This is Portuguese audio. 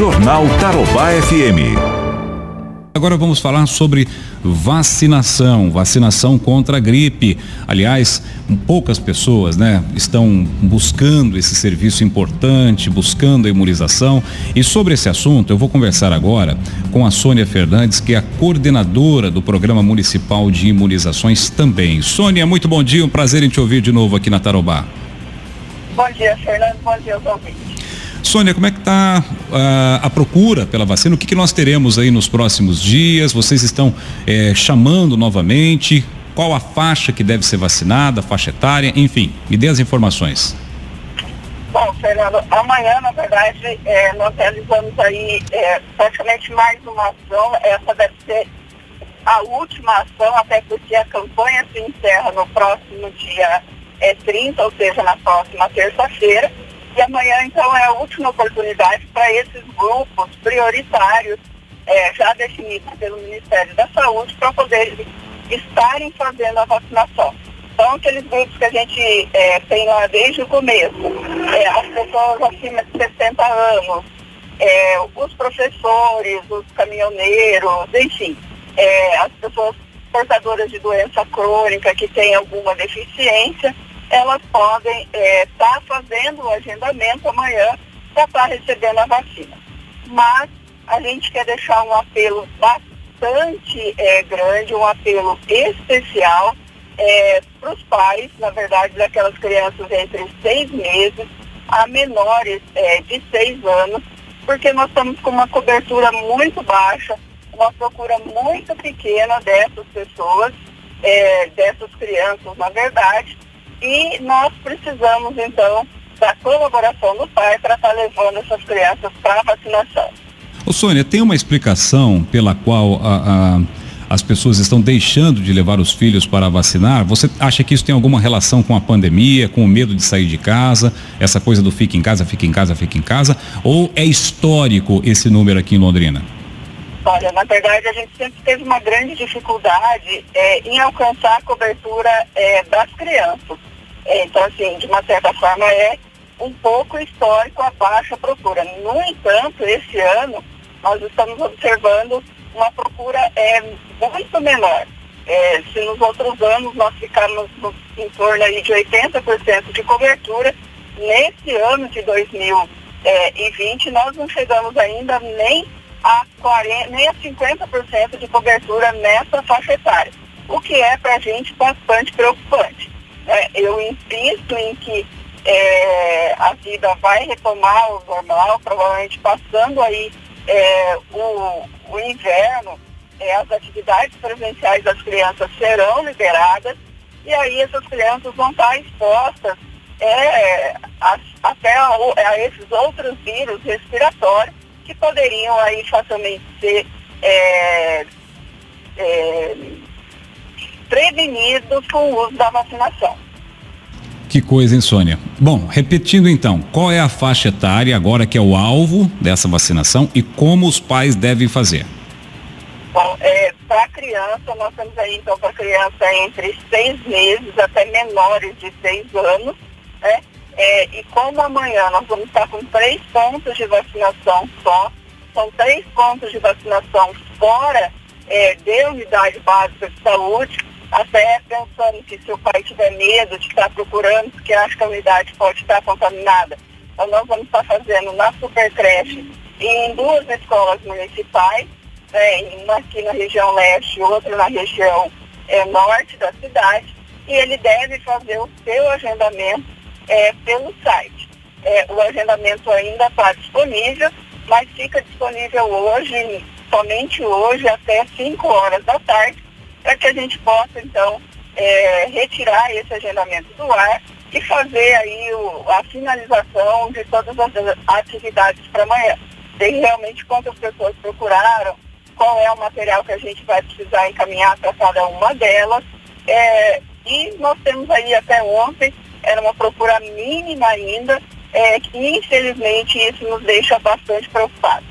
Jornal Tarobá FM. Agora vamos falar sobre vacinação, vacinação contra a gripe. Aliás, poucas pessoas, né, estão buscando esse serviço importante, buscando a imunização. E sobre esse assunto, eu vou conversar agora com a Sônia Fernandes, que é a coordenadora do Programa Municipal de Imunizações também. Sônia, muito bom dia, um prazer em te ouvir de novo aqui na Tarobá. Bom dia, Fernando. Bom dia aos ouvintes. Sônia, como é que está uh, ah, a procura pela vacina? O que, que, nós teremos aí nos próximos dias? Vocês estão eh, chamando novamente? Qual a faixa que deve ser vacinada, faixa etária? Enfim, me dê as informações. Bom, Fernando, amanhã, na verdade, é, nós realizamos aí é, praticamente mais uma ação. Essa deve ser a última ação, até porque a campanha se encerra no próximo dia é, 30, ou seja, na próxima terça-feira. E amanhã, então, é a última oportunidade para esses grupos prioritários, é, já definidos pelo Ministério da Saúde, para poderem estarem fazendo a vacinação. São aqueles grupos que a gente é, tem lá desde o começo. É, as pessoas acima de 60 anos, é, os professores, os caminhoneiros, enfim, é, as pessoas portadoras de doença crônica que têm alguma deficiência elas podem estar é, tá fazendo o agendamento amanhã para estar tá recebendo a vacina. Mas a gente quer deixar um apelo bastante é, grande, um apelo especial é, para os pais, na verdade, daquelas crianças entre seis meses a menores é, de seis anos, porque nós estamos com uma cobertura muito baixa, uma procura muito pequena dessas pessoas, é, dessas crianças, na verdade, e nós precisamos, então, da colaboração do pai para estar tá levando essas crianças para a vacinação. Ô Sônia, tem uma explicação pela qual a, a, as pessoas estão deixando de levar os filhos para vacinar? Você acha que isso tem alguma relação com a pandemia, com o medo de sair de casa, essa coisa do fica em casa, fica em casa, fica em casa? Ou é histórico esse número aqui em Londrina? Olha, na verdade a gente sempre teve uma grande dificuldade é, em alcançar a cobertura é, das crianças. Então, assim, de uma certa forma é um pouco histórico a baixa procura. No entanto, esse ano nós estamos observando uma procura é, muito menor. É, se nos outros anos nós ficamos no, em torno aí de 80% de cobertura, nesse ano de 2020 nós não chegamos ainda nem a, 40, nem a 50% de cobertura nessa faixa etária, o que é para a gente bastante preocupante. É, eu insisto em que é, a vida vai retomar o normal, provavelmente passando aí é, o, o inverno, é, as atividades presenciais das crianças serão liberadas e aí essas crianças vão estar expostas é, a, até a, a esses outros vírus respiratórios que poderiam aí facilmente ser é, prevenidos com o uso da vacinação. Que coisa, hein, Sônia? Bom, repetindo então, qual é a faixa etária agora que é o alvo dessa vacinação e como os pais devem fazer? Bom, é, para criança, nós temos aí então para criança entre seis meses até menores de seis anos, né? É, e como amanhã nós vamos estar com três pontos de vacinação só, são três pontos de vacinação fora é, de unidade básica de saúde, até pensando que se o pai tiver medo de estar procurando, porque acha que a unidade pode estar contaminada, então nós vamos estar fazendo na supercreche em duas escolas municipais, né, uma aqui na região leste e outra na região é, norte da cidade, e ele deve fazer o seu agendamento é, pelo site. É, o agendamento ainda está disponível, mas fica disponível hoje, somente hoje, até 5 horas da tarde, para que a gente possa, então, é, retirar esse agendamento do ar e fazer aí o, a finalização de todas as atividades para amanhã. Ver realmente quantas pessoas procuraram, qual é o material que a gente vai precisar encaminhar para cada uma delas. É, e nós temos aí até ontem era uma procura mínima ainda, é, que infelizmente isso nos deixa bastante preocupados.